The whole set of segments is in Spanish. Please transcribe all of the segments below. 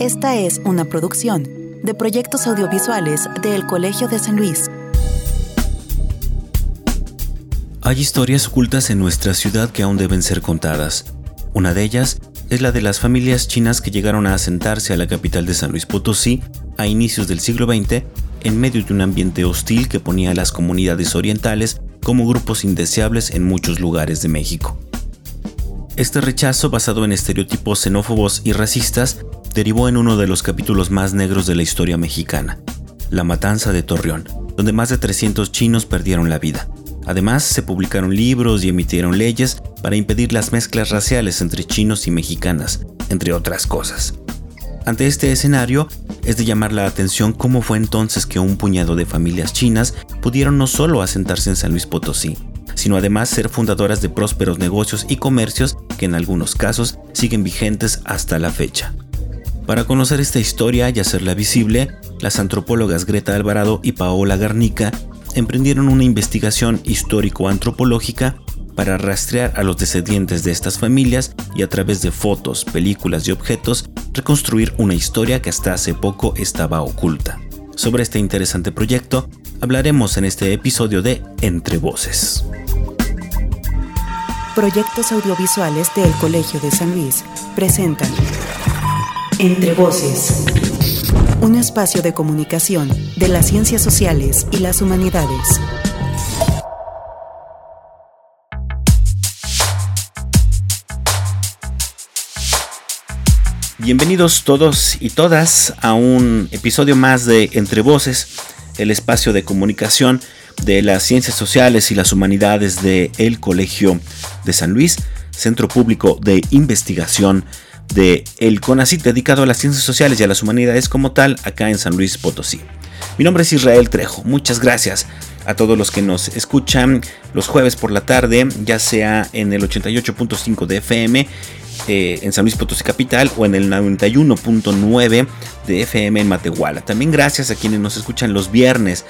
Esta es una producción de proyectos audiovisuales del Colegio de San Luis. Hay historias ocultas en nuestra ciudad que aún deben ser contadas. Una de ellas es la de las familias chinas que llegaron a asentarse a la capital de San Luis Potosí a inicios del siglo XX en medio de un ambiente hostil que ponía a las comunidades orientales como grupos indeseables en muchos lugares de México. Este rechazo, basado en estereotipos xenófobos y racistas, derivó en uno de los capítulos más negros de la historia mexicana, la matanza de Torreón, donde más de 300 chinos perdieron la vida. Además, se publicaron libros y emitieron leyes para impedir las mezclas raciales entre chinos y mexicanas, entre otras cosas. Ante este escenario, es de llamar la atención cómo fue entonces que un puñado de familias chinas pudieron no solo asentarse en San Luis Potosí, sino además ser fundadoras de prósperos negocios y comercios que en algunos casos siguen vigentes hasta la fecha. Para conocer esta historia y hacerla visible, las antropólogas Greta Alvarado y Paola Garnica emprendieron una investigación histórico-antropológica para rastrear a los descendientes de estas familias y a través de fotos, películas y objetos reconstruir una historia que hasta hace poco estaba oculta. Sobre este interesante proyecto hablaremos en este episodio de Entre Voces. Proyectos audiovisuales del Colegio de San Luis presentan entre Voces. Un espacio de comunicación de las ciencias sociales y las humanidades. Bienvenidos todos y todas a un episodio más de Entre Voces, el espacio de comunicación de las ciencias sociales y las humanidades del el Colegio de San Luis, Centro Público de Investigación de el CONACYT dedicado a las ciencias sociales y a las humanidades como tal acá en San Luis Potosí. Mi nombre es Israel Trejo. Muchas gracias a todos los que nos escuchan los jueves por la tarde, ya sea en el 88.5 de FM eh, en San Luis Potosí Capital o en el 91.9 de FM en Matehuala. También gracias a quienes nos escuchan los viernes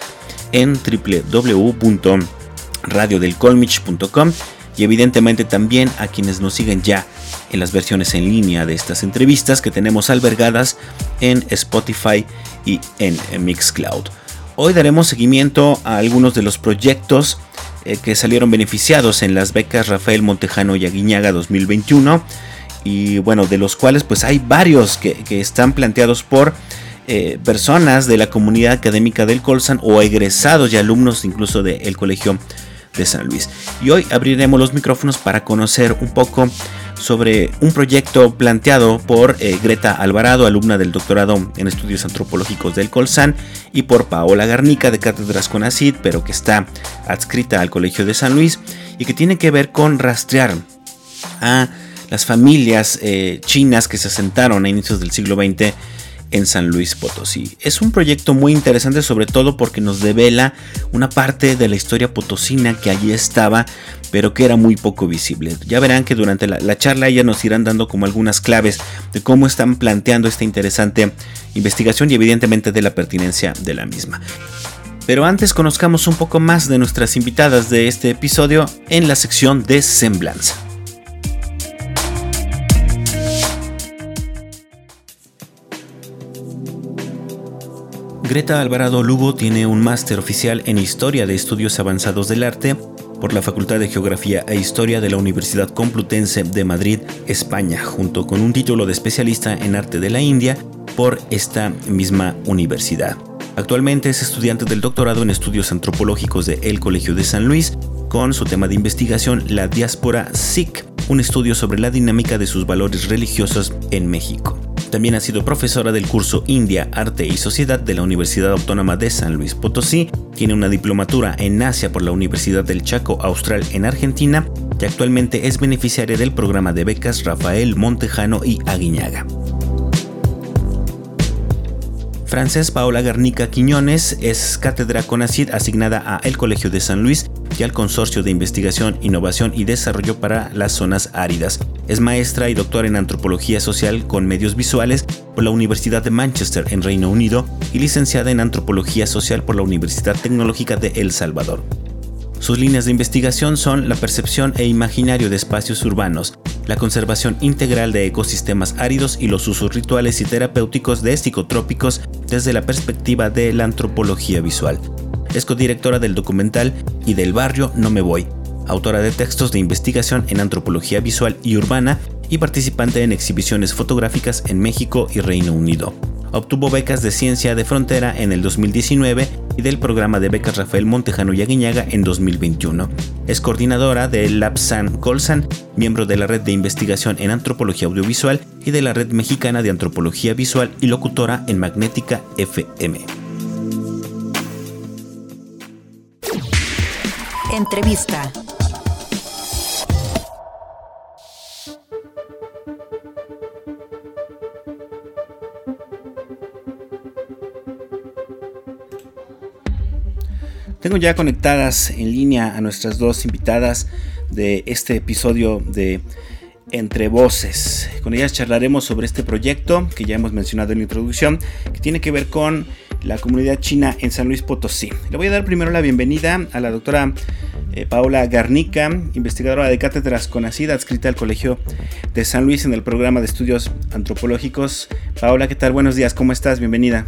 en www.radiodelcolmich.com y evidentemente también a quienes nos siguen ya en las versiones en línea de estas entrevistas que tenemos albergadas en Spotify y en Mixcloud. Hoy daremos seguimiento a algunos de los proyectos eh, que salieron beneficiados en las becas Rafael Montejano y Aguiñaga 2021 y bueno, de los cuales pues hay varios que, están planteados por eh, personas de la comunidad académica del Colsan o egresados y alumnos incluso del Colegio de San Luis. Y hoy abriremos los micrófonos para conocer un poco sobre un proyecto planteado por eh, Greta Alvarado, alumna del doctorado en estudios antropológicos del Colsan, y por Paola Garnica de Cátedras Conacid, pero que está adscrita al Colegio de San Luis y que tiene que ver con rastrear a las familias eh, chinas que se asentaron a inicios del siglo XX en San Luis Potosí. Es un proyecto muy interesante sobre todo porque nos devela una parte de la historia potosina que allí estaba pero que era muy poco visible. Ya verán que durante la, charla ellas nos irán dando como algunas claves de cómo están planteando esta interesante investigación y evidentemente de la pertinencia de la misma. Pero antes conozcamos un poco más de nuestras invitadas de este episodio en la sección de Semblanza. Greta Alvarado Lugo tiene un máster oficial en Historia de Estudios Avanzados del Arte por la Facultad de Geografía e Historia de la Universidad Complutense de Madrid, España, junto con un título de especialista en arte de la India por esta misma universidad. Actualmente es estudiante del doctorado en estudios antropológicos de El Colegio de San Luis, con su tema de investigación La diáspora Sikh, un estudio sobre la dinámica de sus valores religiosos en México. También ha sido profesora del curso India, Arte y Sociedad de la Universidad Autónoma de San Luis Potosí. Tiene una diplomatura en Asia por la Universidad del Chaco Austral en Argentina y actualmente es beneficiaria del programa de becas Rafael Montejano y Aguiñaga. Frances Paola Garnica Quiñones es cátedra CONACID asignada a el Colegio de San Luis y al Consorcio de Investigación, Innovación y Desarrollo para las Zonas Áridas. Es maestra y doctora en Antropología Social con Medios Visuales por la Universidad de Manchester en Reino Unido y licenciada en Antropología Social por la Universidad Tecnológica de El Salvador. Sus líneas de investigación son la percepción e imaginario de espacios urbanos, la conservación integral de ecosistemas áridos y los usos rituales y terapéuticos de psicotrópicos desde la perspectiva de la antropología visual. Es codirectora del documental Y del barrio no me voy, autora de textos de investigación en antropología visual y urbana y participante en exhibiciones fotográficas en México y Reino Unido. Obtuvo becas de ciencia de frontera en el 2019 y del programa de becas Rafael Montejano y Aguiñaga en 2021. Es coordinadora del Lab San Colsan, miembro de la Red de Investigación en Antropología Audiovisual y de la Red Mexicana de Antropología Visual y locutora en Magnética FM. Entrevista. Tengo ya conectadas en línea a nuestras dos invitadas de este episodio de Entre Voces. Con ellas charlaremos sobre este proyecto que ya hemos mencionado en la introducción, que tiene que ver con la comunidad china en San Luis Potosí. Le voy a dar primero la bienvenida a la doctora eh, Paola Garnica, investigadora de cátedras conocida, adscrita al Colegio de San Luis en el programa de estudios antropológicos. Paola, ¿qué tal? Buenos días, ¿cómo estás? Bienvenida.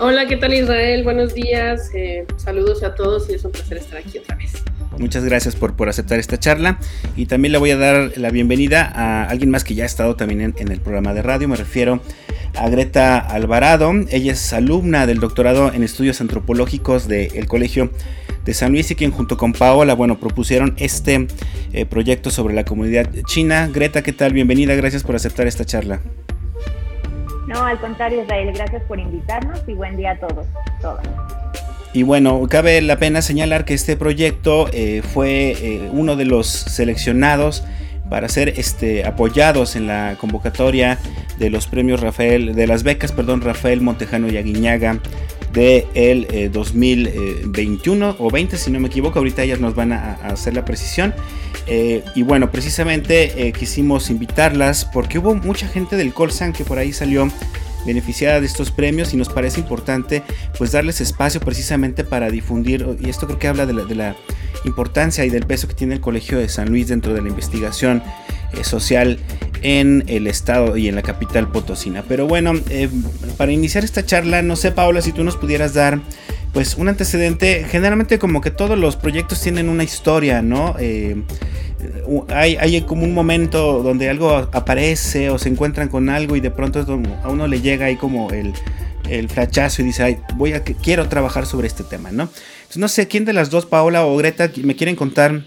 Hola, ¿qué tal Israel? Buenos días, eh, saludos a todos y es un placer estar aquí otra vez. Muchas gracias por, por aceptar esta charla y también le voy a dar la bienvenida a alguien más que ya ha estado también en, el programa de radio, me refiero a Greta Alvarado, ella es alumna del doctorado en estudios antropológicos del Colegio de San Luis y quien junto con Paola, bueno, propusieron este eh, proyecto sobre la comunidad china. Greta, ¿qué tal? Bienvenida, gracias por aceptar esta charla. No, al contrario, Israel, gracias por invitarnos y buen día a todos, todas. Y bueno, cabe la pena señalar que este proyecto eh, fue eh, uno de los seleccionados para ser este, apoyados en la convocatoria de los premios Rafael, de las becas, perdón, Rafael Montejano y Aguiñaga de el 2021 eh, o 20 si no me equivoco, ahorita ellas nos van a, hacer la precisión. Eh, y bueno, precisamente eh, quisimos invitarlas porque hubo mucha gente del Colsan que por ahí salió beneficiada de estos premios y nos parece importante pues darles espacio precisamente para difundir y esto creo que habla de la, de la importancia y del peso que tiene el Colegio de San Luis dentro de la investigación social en el estado y en la capital potosina. Pero bueno, eh, para iniciar esta charla, no sé Paula si tú nos pudieras dar pues un antecedente, generalmente como que todos los proyectos tienen una historia, ¿no? Eh, hay, como un momento donde algo aparece o se encuentran con algo y de pronto a uno le llega ahí como el, el flachazo y dice, Ay, voy a, quiero trabajar sobre este tema, ¿no? Entonces no sé, ¿quién de las dos, Paola o Greta, me quieren contar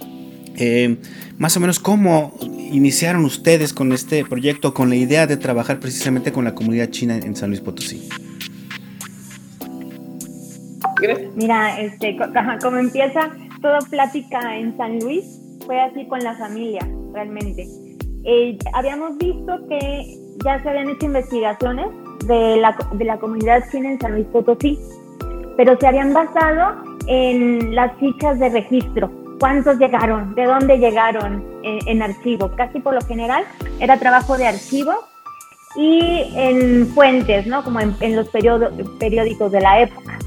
eh, más o menos cómo iniciaron ustedes con este proyecto, con la idea de trabajar precisamente con la comunidad china en San Luis Potosí? Mira, este, como empieza toda plática en San Luis, fue así con la familia, realmente. Eh, habíamos visto que ya se habían hecho investigaciones de la, de la comunidad china en San Luis Potosí, pero se habían basado en las fichas de registro cuántos llegaron, de dónde llegaron eh, en, archivo. Casi por lo general era trabajo de archivo y en fuentes, ¿no? Como en, los periódicos de la época.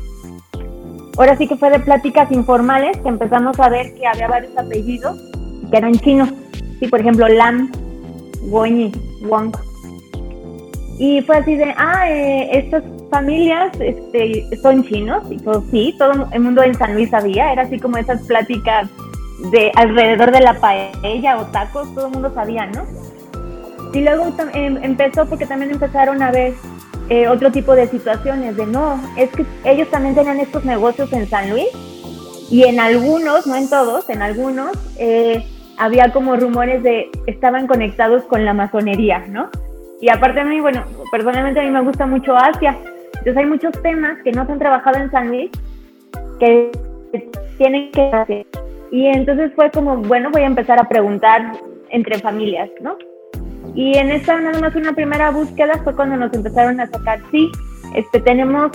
Ahora sí que fue de pláticas informales que empezamos a ver que había varios apellidos que eran chinos. Sí, por ejemplo, Lam, Guoñi, Wang. Y fue así de, ah, eh, estas familias este, son chinos. Y todo, sí, todo el mundo en San Luis sabía. Era así como esas pláticas de alrededor de la paella o tacos, todo el mundo sabía, ¿no? Y luego em, empezó porque también empezaron a ver eh, otro tipo de situaciones, de no, es que ellos también tenían estos negocios en San Luis y en algunos, no en todos, en algunos, eh, había como rumores de estaban conectados con la masonería, ¿no? Y aparte a mí, bueno, personalmente a mí me gusta mucho Asia, entonces hay muchos temas que no se han trabajado en San Luis que tienen que hacer y entonces fue como, bueno, voy a empezar a preguntar entre familias, ¿no? Y en esta nada más una primera búsqueda fue cuando nos empezaron a sacar, sí, este, tenemos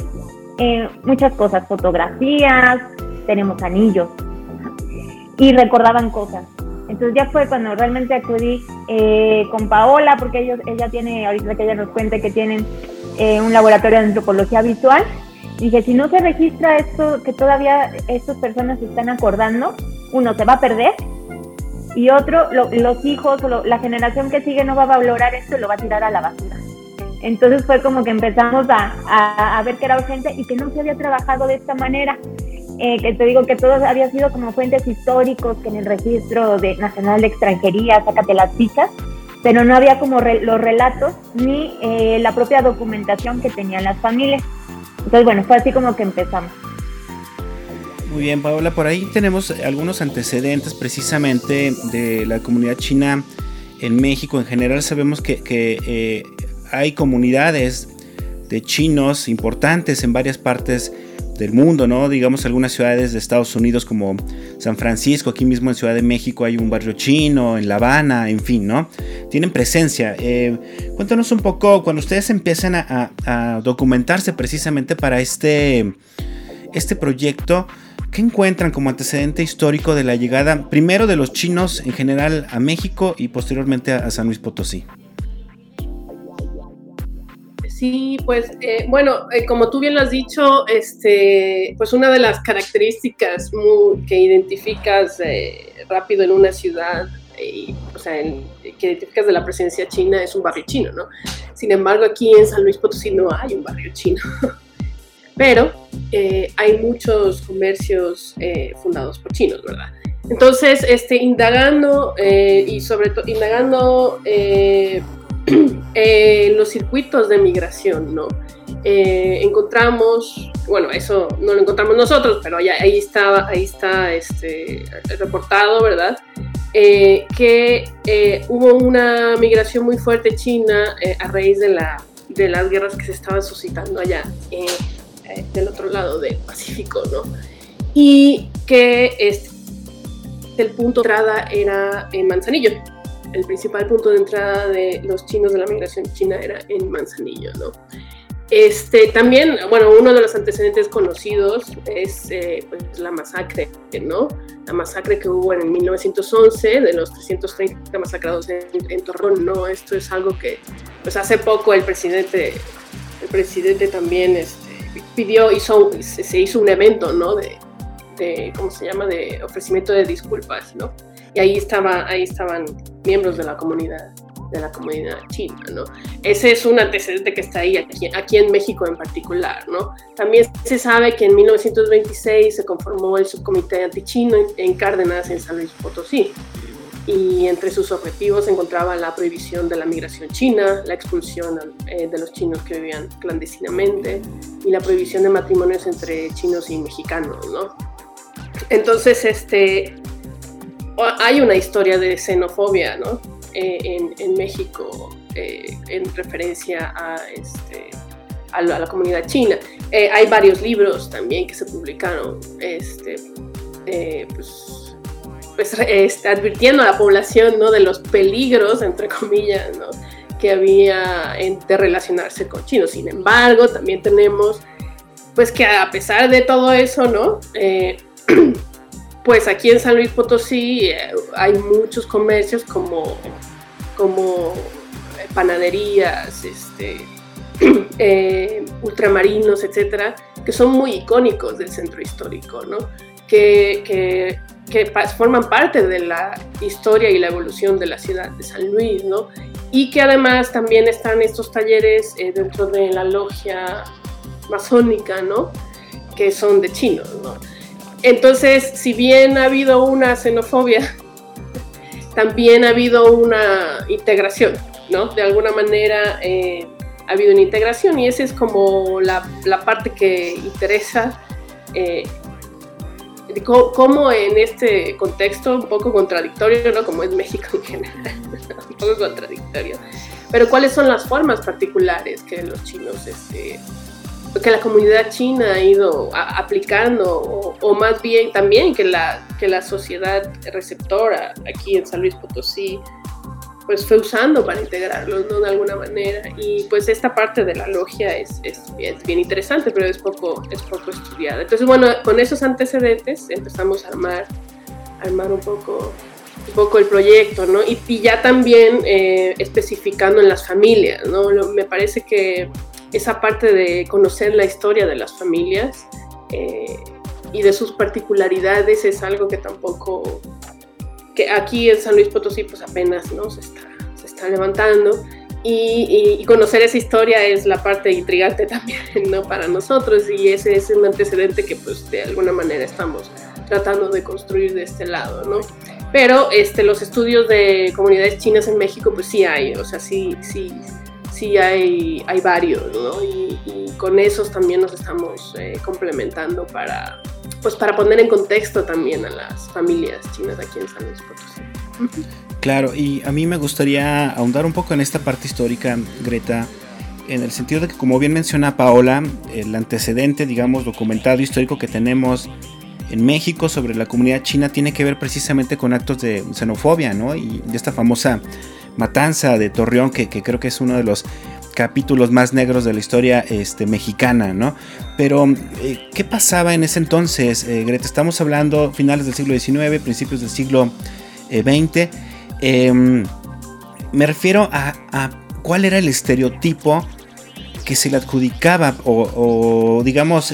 eh, muchas cosas, fotografías, tenemos anillos, y recordaban cosas. Entonces ya fue cuando realmente acudí eh, con Paola, porque ellos, ella tiene, ahorita que ella nos cuente que tienen eh, un laboratorio de antropología visual, dije, si no se registra esto, que todavía estas personas se están acordando, uno se va a perder y otro, los hijos o la generación que sigue no va a valorar esto y lo va a tirar a la basura. Entonces fue como que empezamos a, a, ver que era urgente y que no se había trabajado de esta manera. Eh, que te digo que todo había sido como fuentes históricos, que en el registro de, nacional de extranjería, sácate las fichas, pero no había como los relatos ni eh, la propia documentación que tenían las familias. Entonces, bueno, fue así como que empezamos. Muy bien, Paola, por ahí tenemos algunos antecedentes precisamente de la comunidad china en México. En general sabemos que, eh, hay comunidades de chinos importantes en varias partes del mundo, ¿no? Digamos algunas ciudades de Estados Unidos como San Francisco, aquí mismo en Ciudad de México hay un barrio chino, en La Habana, en fin, ¿no? Tienen presencia. Eh, cuéntanos un poco, cuando ustedes empiezan a, a, documentarse precisamente para este, este proyecto, ¿qué encuentran como antecedente histórico de la llegada primero de los chinos en general a México y posteriormente a San Luis Potosí? Sí, pues eh, bueno, eh, como tú bien lo has dicho, este, pues una de las características que identificas eh, rápido en una ciudad, o sea, que identificas de la presencia china es un barrio chino, ¿no? Sin embargo, aquí en San Luis Potosí no hay un barrio chino, pero hay muchos comercios fundados por chinos, ¿verdad? Entonces, este, indagando y sobre todo indagando eh, los circuitos de migración, ¿no? Eh, encontramos, bueno, eso no lo encontramos nosotros, pero ya, ahí está, ahí está este, reportado, ¿verdad? Eh, que hubo una migración muy fuerte china a raíz de, la, de las guerras que se estaban suscitando allá del otro lado del Pacífico, ¿no? Y que este, el punto de entrada era en Manzanillo, el principal punto de entrada de los chinos de la migración china era en Manzanillo, ¿no? Este, también, bueno, uno de los antecedentes conocidos es eh, pues, la masacre, ¿no? La masacre que hubo en 1911 de los 330 masacrados en, en ¿no? Esto es algo que, pues hace poco el presidente, el presidente también este, pidió, hizo, se hizo un evento, ¿no? De, de, ¿cómo se llama? De ofrecimiento de disculpas, ¿no? y ahí, estaba, ahí estaban miembros de la comunidad de la comunidad china, ¿no? Ese es un antecedente que está ahí, aquí, aquí, en México en particular, ¿no? También se sabe que en 1926 se conformó el subcomité antichino en, en Cárdenas, en San Luis Potosí, y entre sus objetivos se encontraba la prohibición de la migración china, la expulsión eh, de los chinos que vivían clandestinamente y la prohibición de matrimonios entre chinos y mexicanos, ¿no? Entonces, este, hay una historia de xenofobia, ¿no? Eh, en, México eh, en referencia a, este, a, la, comunidad china. Eh, hay varios libros también que se publicaron, este, pues, pues este, advirtiendo a la población ¿no? de los peligros, entre comillas, que había de relacionarse con chinos. Sin embargo, también tenemos, pues que a pesar de todo eso, ¿no? pues aquí en San Luis Potosí eh, hay muchos comercios como, como eh, panaderías, este, eh, ultramarinos, etcétera, que son muy icónicos del centro histórico, ¿no? Que, forman parte de la historia y la evolución de la ciudad de San Luis, ¿no? Y que además también están estos talleres dentro de la logia masónica, ¿no? Que son de chinos, ¿no? Entonces, si bien ha habido una xenofobia, también ha habido una integración, ¿no? De alguna manera eh, ha habido una integración y esa es como la, parte que interesa. Eh, cómo en este contexto un poco contradictorio, ¿no? Como es México en general, un poco contradictorio. Pero cuáles son las formas particulares que los chinos este, que la comunidad china ha ido aplicando, o, más bien también que la, que la sociedad receptora aquí en San Luis Potosí, pues fue usando para integrarlos, ¿no? De alguna manera. Y pues esta parte de la logia es, es, bien interesante, pero es poco, es poco estudiada. Entonces, bueno, con esos antecedentes empezamos a armar, armar un poco un poco el proyecto, ¿no? Y, y ya también eh, especificando en las familias, ¿no? me parece que esa parte de conocer la historia de las familias eh, y de sus particularidades es algo que tampoco que aquí en San Luis Potosí pues apenas ¿no? se, está, se está levantando. Y, conocer esa historia es la parte intrigante también ¿no? para nosotros y ese es un antecedente que pues de alguna manera estamos tratando de construir de este lado, ¿no? Pero este, los estudios de comunidades chinas en México pues sí hay, o sea, sí, sí, sí hay, hay varios, ¿no? Y, con esos también nos estamos eh, complementando para, pues para poner en contexto también a las familias chinas aquí en San Luis Potosí. Claro, y a mí me gustaría ahondar un poco en esta parte histórica, Greta, en el sentido de que, como bien menciona Paola, el antecedente, digamos, documentado histórico que tenemos en México sobre la comunidad china tiene que ver precisamente con actos de xenofobia, ¿no? Y esta famosa matanza de Torreón, que, creo que es uno de los capítulos más negros de la historia este, mexicana, ¿no? Pero, eh, ¿qué pasaba en ese entonces, eh, Greta? Estamos hablando finales del siglo XIX, principios del siglo XX. Eh, Em, me refiero a, cuál era el estereotipo que se le adjudicaba o, digamos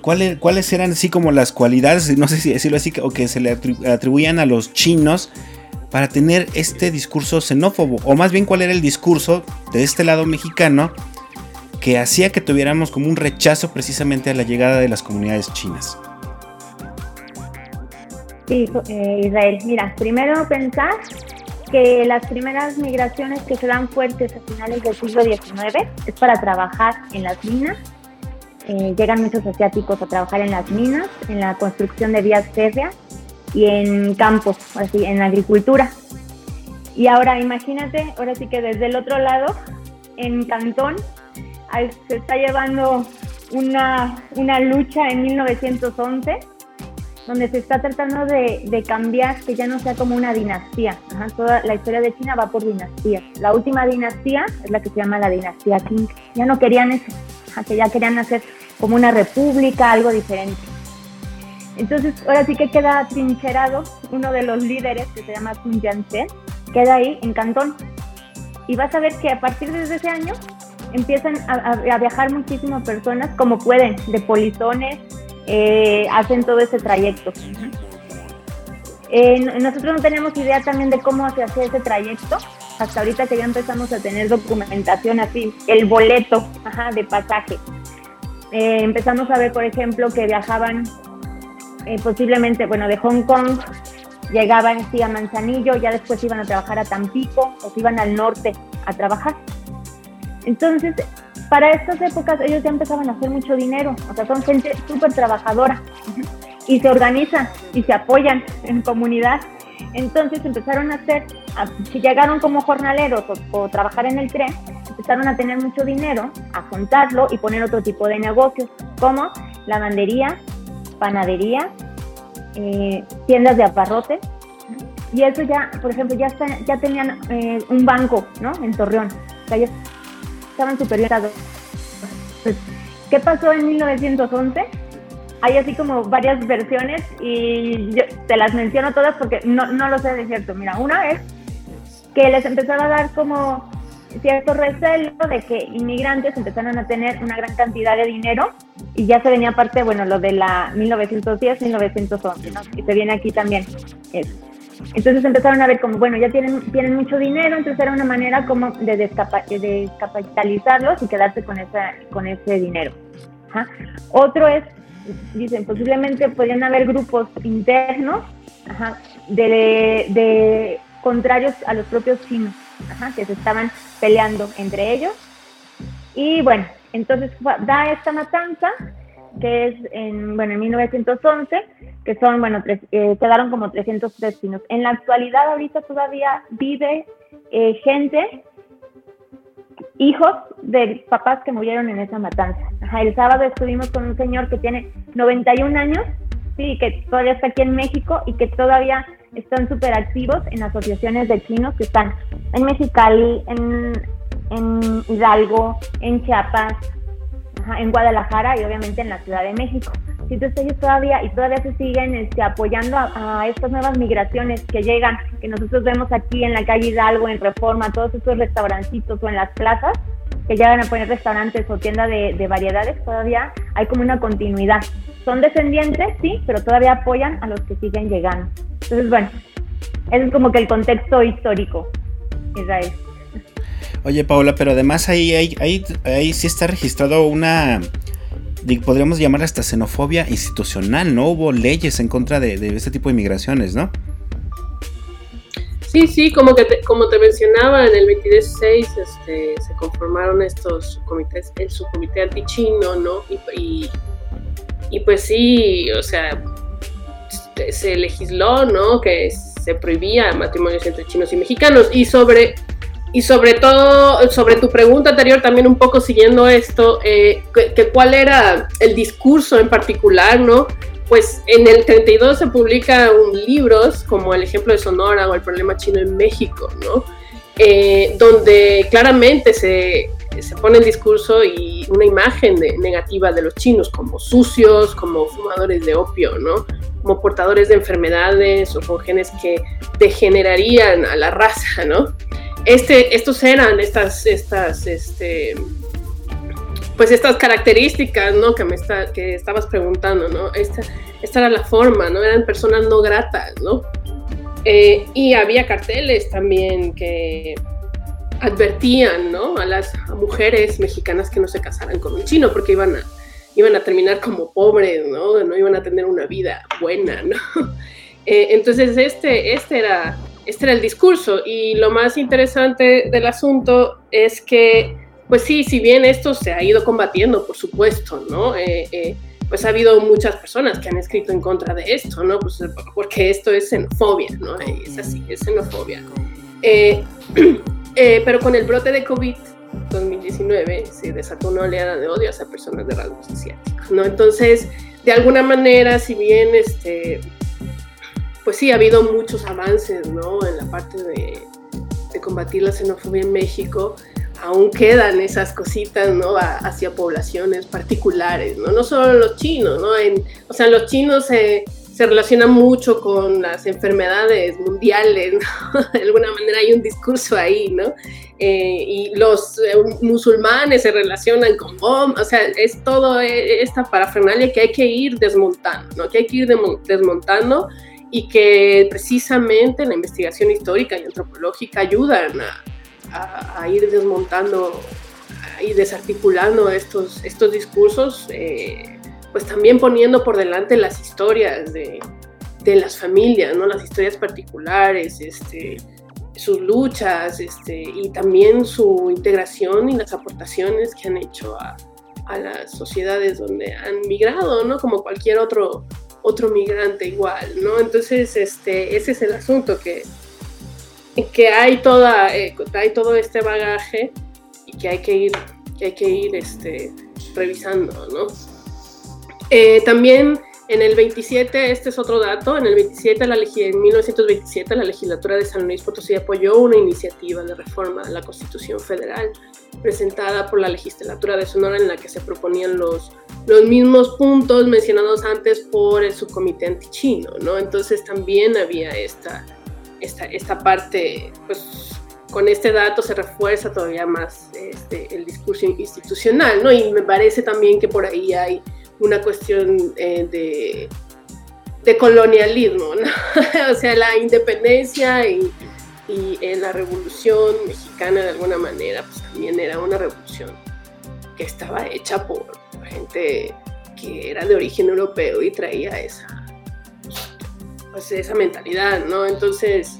cuáles, cuáles eran así como las cualidades, no sé si decirlo así, o que se le atribuían a los chinos para tener este discurso xenófobo, o más bien cuál era el discurso de este lado mexicano que hacía que tuviéramos como un rechazo precisamente a la llegada de las comunidades chinas. Sí, eh, Israel. Mira, primero pensar que las primeras migraciones que se dan fuertes a finales del siglo XIX es para trabajar en las minas. Eh, llegan muchos asiáticos a trabajar en las minas, en la construcción de vías férreas y en campos, así, en agricultura. Y ahora imagínate, ahora sí que desde el otro lado, en Cantón, se está llevando una, una lucha en 1911 donde se está tratando de, cambiar que ya no sea como una dinastía. toda la historia de China va por dinastías. La última dinastía es la que se llama la dinastía Qing. Ya no querían eso, que ya querían hacer como una república, algo diferente. Entonces, ahora sí que queda trincherado uno de los líderes que se llama Sun Yat-sen, queda ahí en Cantón. Y vas a ver que a partir de ese año empiezan a, viajar muchísimas personas como pueden, de polizones, eh, hacen todo ese trayecto. Eh, nosotros no tenemos idea también de cómo se hace ese trayecto, hasta ahorita que ya empezamos a tener documentación así, el boleto de pasaje. Eh, empezamos a ver, por ejemplo, que viajaban posiblemente, bueno, de Hong Kong, llegaban a Manzanillo, ya después iban a trabajar a Tampico o se iban al norte a trabajar. Entonces, para estas épocas ellos ya empezaban a hacer mucho dinero, o sea, son gente súper trabajadora y se organizan y se apoyan en comunidad. Entonces empezaron a hacer, si llegaron como jornaleros o, trabajar en el tren, empezaron a tener mucho dinero, a juntarlo y poner otro tipo de negocios, como lavandería, panadería, eh, tiendas de abarrotes. Y eso ya, por ejemplo, ya, ya tenían eh, un banco, ¿no? En Torreón. O sea, estaban superiores pues, ¿Qué pasó en 1911? Hay así como varias versiones y yo te las menciono todas porque no, no lo sé de cierto. Mira, una es que les empezaba a dar como cierto recelo de que inmigrantes empezaron a tener una gran cantidad de dinero y ya se venía aparte, bueno, lo de la 1910-1911, ¿no? Y se viene aquí también. Eso. Entonces empezaron a ver como, bueno, ya tienen, tienen mucho dinero, entonces era una manera como de, descapitalizarlos y quedarse con, esa, con ese dinero. Otro es, dicen, posiblemente podrían haber grupos internos de, de, contrarios a los propios chinos, que se estaban peleando entre ellos. Y bueno, entonces da esta matanza, que es en, bueno, en 1911, que son, bueno, eh, quedaron como 303 chinos. En la actualidad, ahorita todavía vive eh, gente, hijos de papás que murieron en esa matanza. el sábado estuvimos con un señor que tiene 91 años, sí, que todavía está aquí en México y que todavía están súper activos en asociaciones de chinos que están en Mexicali, en, en Hidalgo, en Chiapas, en Guadalajara y obviamente en la Ciudad de México. Entonces ellos todavía y todavía se siguen este, apoyando a, estas nuevas migraciones que llegan, que nosotros vemos aquí en la calle Hidalgo, en Reforma, todos estos restaurancitos o en las plazas, que llegan a poner restaurantes o tiendas de, variedades, todavía hay como una continuidad. Son descendientes, sí, pero todavía apoyan a los que siguen llegando. Entonces, bueno, ese es como que el contexto histórico Israel. Oye, Paola, pero además ahí, ahí, ahí, ahí sí está registrado una, podríamos llamar hasta xenofobia institucional, ¿no? Hubo leyes en contra de, de este tipo de migraciones, ¿no? Sí, sí, como que te, como te mencionaba, en el 26 este, se conformaron estos comités, el subcomité antichino, ¿no? Y, y, pues sí, o sea, se legisló, ¿no? Que se prohibía matrimonios entre chinos y mexicanos. Y sobre, y sobre todo, sobre tu pregunta anterior, también un poco siguiendo esto, eh, que, cuál era el discurso en particular, ¿no? Pues en el 32 se publican libros como El ejemplo de Sonora o El problema chino en México, ¿no? Eh, donde claramente se, se, pone el discurso y una imagen negativa de los chinos como sucios, como fumadores de opio, ¿no? Como portadores de enfermedades o con genes que degenerarían a la raza, ¿no? Este, estos eran estas, estas, este, pues estas características, ¿no? Que me está, que estabas preguntando, ¿no? Esta, esta era la forma, ¿no? Eran personas no gratas, ¿no? Eh, y había carteles también que advertían, ¿no? A las mujeres mexicanas que no se casaran con un chino porque iban a, iban a terminar como pobres, ¿no? No iban a tener una vida buena, ¿no? Eh, entonces este, este era este era el discurso y lo más interesante del asunto es que pues sí, si bien esto se ha ido combatiendo, por supuesto, ¿no? Eh, eh, pues ha habido muchas personas que han escrito en contra de esto, ¿no? Pues porque esto es xenofobia, ¿no? Es así, es xenofobia. Eh, pero con el brote de COVID 2019 se desató una oleada de odio hacia personas de rasgos asiáticos, ¿no? Entonces, de alguna manera, si bien este, pues sí, ha habido muchos avances, ¿no? En la parte de, de combatir la xenofobia en México, aún quedan esas cositas, ¿no? hacia poblaciones particulares, ¿no? No solo los chinos, ¿no? o sea, los chinos se, se relacionan mucho con las enfermedades mundiales, ¿no? De alguna manera hay un discurso ahí, ¿no? Eh, y los eh, musulmanes se relacionan con bombas, o sea, es todo eh, esta parafernalia que hay que ir desmontando, ¿no? Que hay que ir desmontando y que precisamente la investigación histórica y antropológica ayudan a, a, ir desmontando y desarticulando estos, estos discursos, eh, pues también poniendo por delante las historias de, de, las familias, ¿no? las historias particulares, este, sus luchas este, y también su integración y las aportaciones que han hecho a, a las sociedades donde han migrado, ¿no? como cualquier otro, otro migrante igual. ¿no? Entonces, este, ese es el asunto que que hay toda eh, hay todo este bagaje y que hay que ir que hay que ir este, revisando no eh, también en el 27 este es otro dato en el 27 la en 1927 la legislatura de San Luis Potosí apoyó una iniciativa de reforma de la Constitución Federal presentada por la legislatura de Sonora en la que se proponían los los mismos puntos mencionados antes por el subcomité antichino, ¿no? Entonces también había esta, esta, esta parte, pues con este dato se refuerza todavía más este, el discurso institucional, ¿no? Y me parece también que por ahí hay una cuestión eh, de, de, colonialismo, ¿no? o sea, la independencia y, y en la revolución mexicana de alguna manera, pues también era una revolución que estaba hecha por gente que era de origen europeo y traía esa pues esa mentalidad, ¿no? Entonces,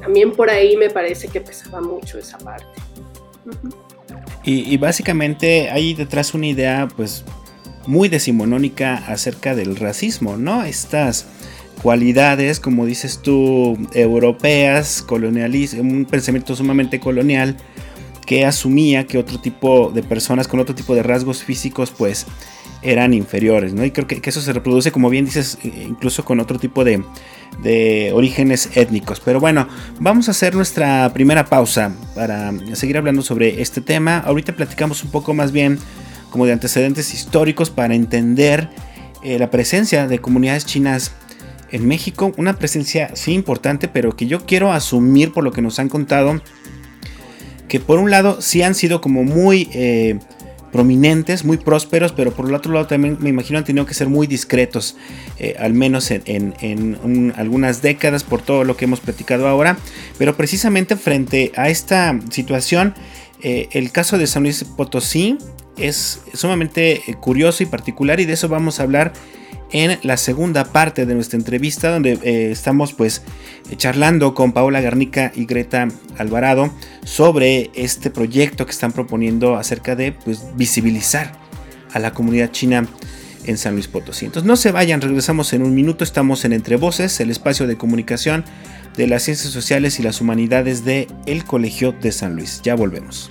también por ahí me parece que pesaba mucho esa parte. y, básicamente hay detrás una idea, pues, muy decimonónica acerca del racismo, ¿no? Estas cualidades, como dices tú, europeas, un pensamiento sumamente colonial que asumía que otro tipo de personas con otro tipo de rasgos físicos, pues, eran inferiores, ¿no? Y creo que, eso se reproduce, como bien dices, incluso con otro tipo de, de, orígenes étnicos. Pero bueno, vamos a hacer nuestra primera pausa para seguir hablando sobre este tema. Ahorita platicamos un poco más bien como de antecedentes históricos para entender eh, la presencia de comunidades chinas en México. Una presencia sí importante, pero que yo quiero asumir por lo que nos han contado, que por un lado sí han sido como muy... Eh, prominentes, muy prósperos, pero por el otro lado también me imagino han tenido que ser muy discretos, eh, al menos en, algunas décadas por todo lo que hemos platicado ahora. Pero precisamente frente a esta situación, eh, el caso de San Luis Potosí es sumamente curioso y particular y de eso vamos a hablar en la segunda parte de nuestra entrevista donde eh, estamos pues charlando con Paola Garnica y Greta Alvarado sobre este proyecto que están proponiendo acerca de pues, visibilizar a la comunidad china en San Luis Potosí. Entonces no se vayan, regresamos en un minuto, estamos en Entre Voces, el espacio de comunicación de las ciencias sociales y las humanidades de el Colegio de San Luis. Ya volvemos.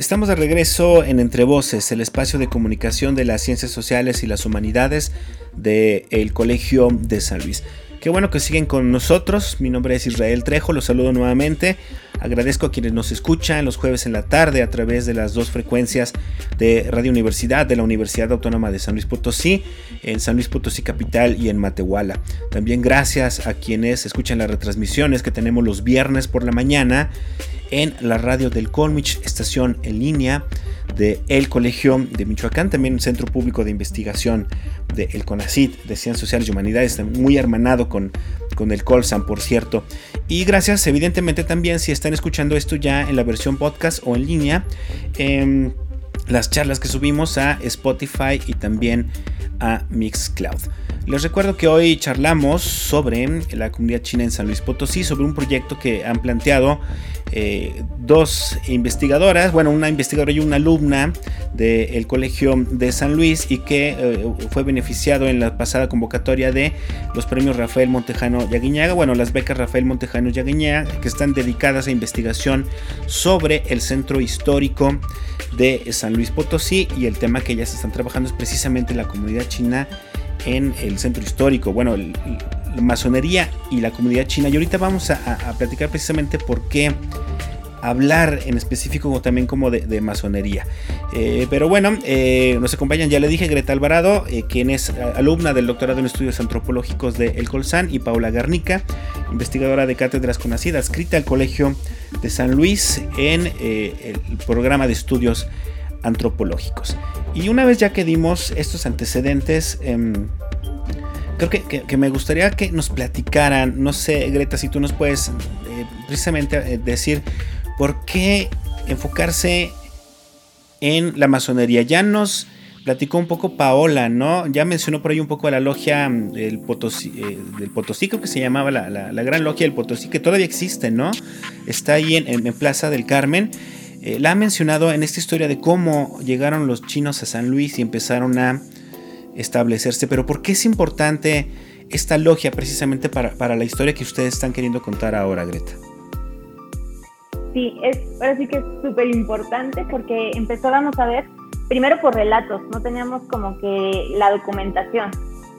Estamos de regreso en Entre Voces, el espacio de comunicación de las ciencias sociales y las humanidades del Colegio de San Luis. Qué bueno que siguen con nosotros. Mi nombre es Israel Trejo, los saludo nuevamente. Agradezco a quienes nos escuchan los jueves en la tarde a través de las dos frecuencias de Radio Universidad de la Universidad Autónoma de San Luis Potosí, en San Luis Potosí Capital y en Matehuala. También gracias a quienes escuchan las retransmisiones que tenemos los viernes por la mañana en la radio del Colmich, estación en línea de El Colegio de Michoacán, también un centro público de investigación el CONACIT, de Ciencias Sociales y Humanidades, muy hermanado con, con el Colsan, por cierto. Y gracias, evidentemente, también si están escuchando esto ya en la versión podcast o en línea, em, las charlas que subimos a Spotify y también a Mixcloud. Les recuerdo que hoy charlamos sobre la comunidad china en San Luis Potosí, sobre un proyecto que han planteado eh, dos investigadoras, bueno, una investigadora y una alumna del Colegio de San Luis y que eh, fue beneficiado en la pasada convocatoria de los premios Rafael Montejano Yaguiñaga, bueno, las becas Rafael Montejano Yaguiñaga, que están dedicadas a investigación sobre el centro histórico de San Luis Potosí y el tema que ellas están trabajando es precisamente la comunidad china en el centro histórico, bueno, la masonería y la comunidad china. Y ahorita vamos a, platicar precisamente por qué hablar en específico también como de, masonería. Eh, pero bueno, eh, nos acompañan, ya le dije, Greta Alvarado, eh, quien es alumna del doctorado en estudios antropológicos de El Colsan, y Paula Garnica, investigadora de cátedras conocida, escrita al Colegio de San Luis en el programa de estudios antropológicos. Y una vez ya que dimos estos antecedentes, em, creo que, me gustaría que nos platicaran, no sé, Greta, si tú nos puedes eh, precisamente eh, decir por qué enfocarse en la masonería. Ya nos platicó un poco Paola, ¿no? Ya mencionó por ahí un poco la logia mm, del Potosí, eh, del Potosí creo que se llamaba la, Gran Logia del Potosí, que todavía existe, ¿no? Está ahí en Plaza del Carmen. Eh, la ha mencionado en esta historia de cómo llegaron los chinos a San Luis y empezaron a establecerse, pero ¿por qué es importante esta logia precisamente para, la historia que ustedes están queriendo contar ahora, Greta? Sí, es, ahora sí que es súper importante porque empezábamos a ver, primero por relatos, no teníamos como que la documentación,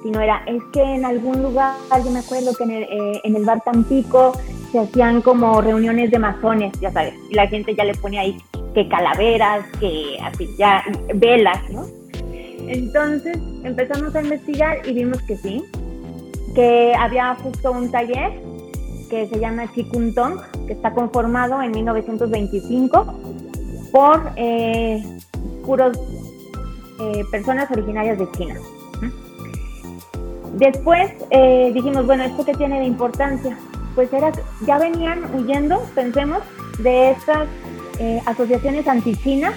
sino era, es que en algún lugar, yo me acuerdo que en el, eh, en el bar Tampico se hacían como reuniones de masones, ya sabes, y la gente ya le ponía ahí que calaveras, que así, ya velas, ¿no? Entonces empezamos a investigar y vimos que sí, que había justo un taller que se llama Chikuntong, que está conformado en 1925 por eh, puros eh, personas originarias de China. Después eh, dijimos, bueno, ¿esto qué tiene de importancia? pues era, ya venían huyendo, pensemos, de estas eh, asociaciones anti-China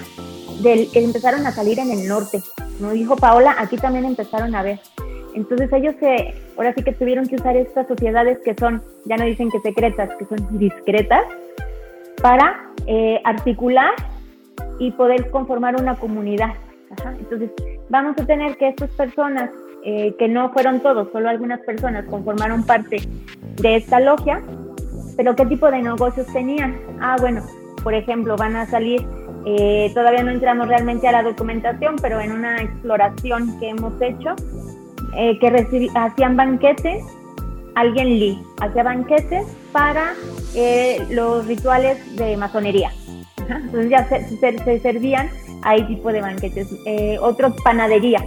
que empezaron a salir en el norte. Como dijo Paola, aquí también empezaron a ver. Entonces ellos se, ahora sí que tuvieron que usar estas sociedades que son, ya no dicen que secretas, que son discretas, para eh, articular y poder conformar una comunidad. Entonces vamos a tener que estas personas, eh, que no fueron todos, solo algunas personas conformaron parte de esta logia, pero ¿qué tipo de negocios tenían? Ah, bueno, por ejemplo, van a salir, eh, todavía no entramos realmente a la documentación, pero en una exploración que hemos hecho, eh, que hacían banquetes, alguien Lee, hacía banquetes para eh, los rituales de masonería. Entonces ya se, servían ahí tipo de banquetes. otro, panadería.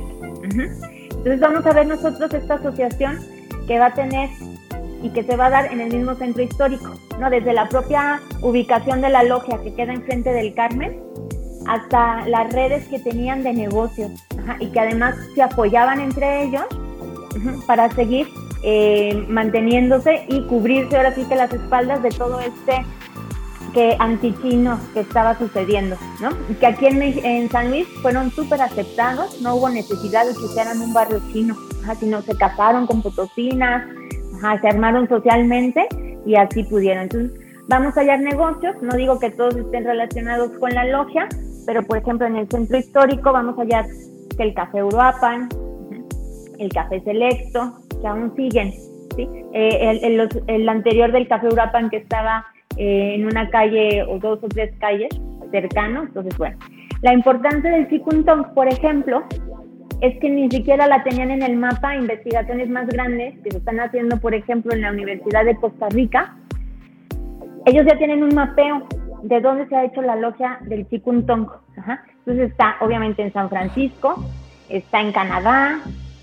Entonces vamos a ver nosotros esta asociación que va a tener y que se va a dar en el mismo centro histórico, ¿no? Desde la propia ubicación de la logia que queda enfrente del Carmen hasta las redes que tenían de negocios y que además se apoyaban entre ellos para seguir eh, manteniéndose y cubrirse ahora sí que las espaldas de todo este que antichino que estaba sucediendo, ¿no? Que aquí en, en San Luis fueron súper aceptados, no hubo necesidad de que hicieran un barrio chino, sino se casaron con potosinas, se armaron socialmente y así pudieron. Entonces, vamos a hallar negocios, no digo que todos estén relacionados con la logia, pero por ejemplo en el centro histórico vamos a hallar que el Café Uruapan, el Café Selecto, que aún siguen, ¿sí? Eh, el, el, anterior del Café Uruapan que estaba eh, en una calle o dos o tres calles cercanos, entonces bueno. La importancia del Chikuntong, por ejemplo, es que ni siquiera la tenían en el mapa investigaciones más grandes que se están haciendo, por ejemplo, en la Universidad de Costa Rica. Ellos ya tienen un mapeo de dónde se ha hecho la logia del Chikuntong. Entonces está obviamente en San Francisco, está en Canadá,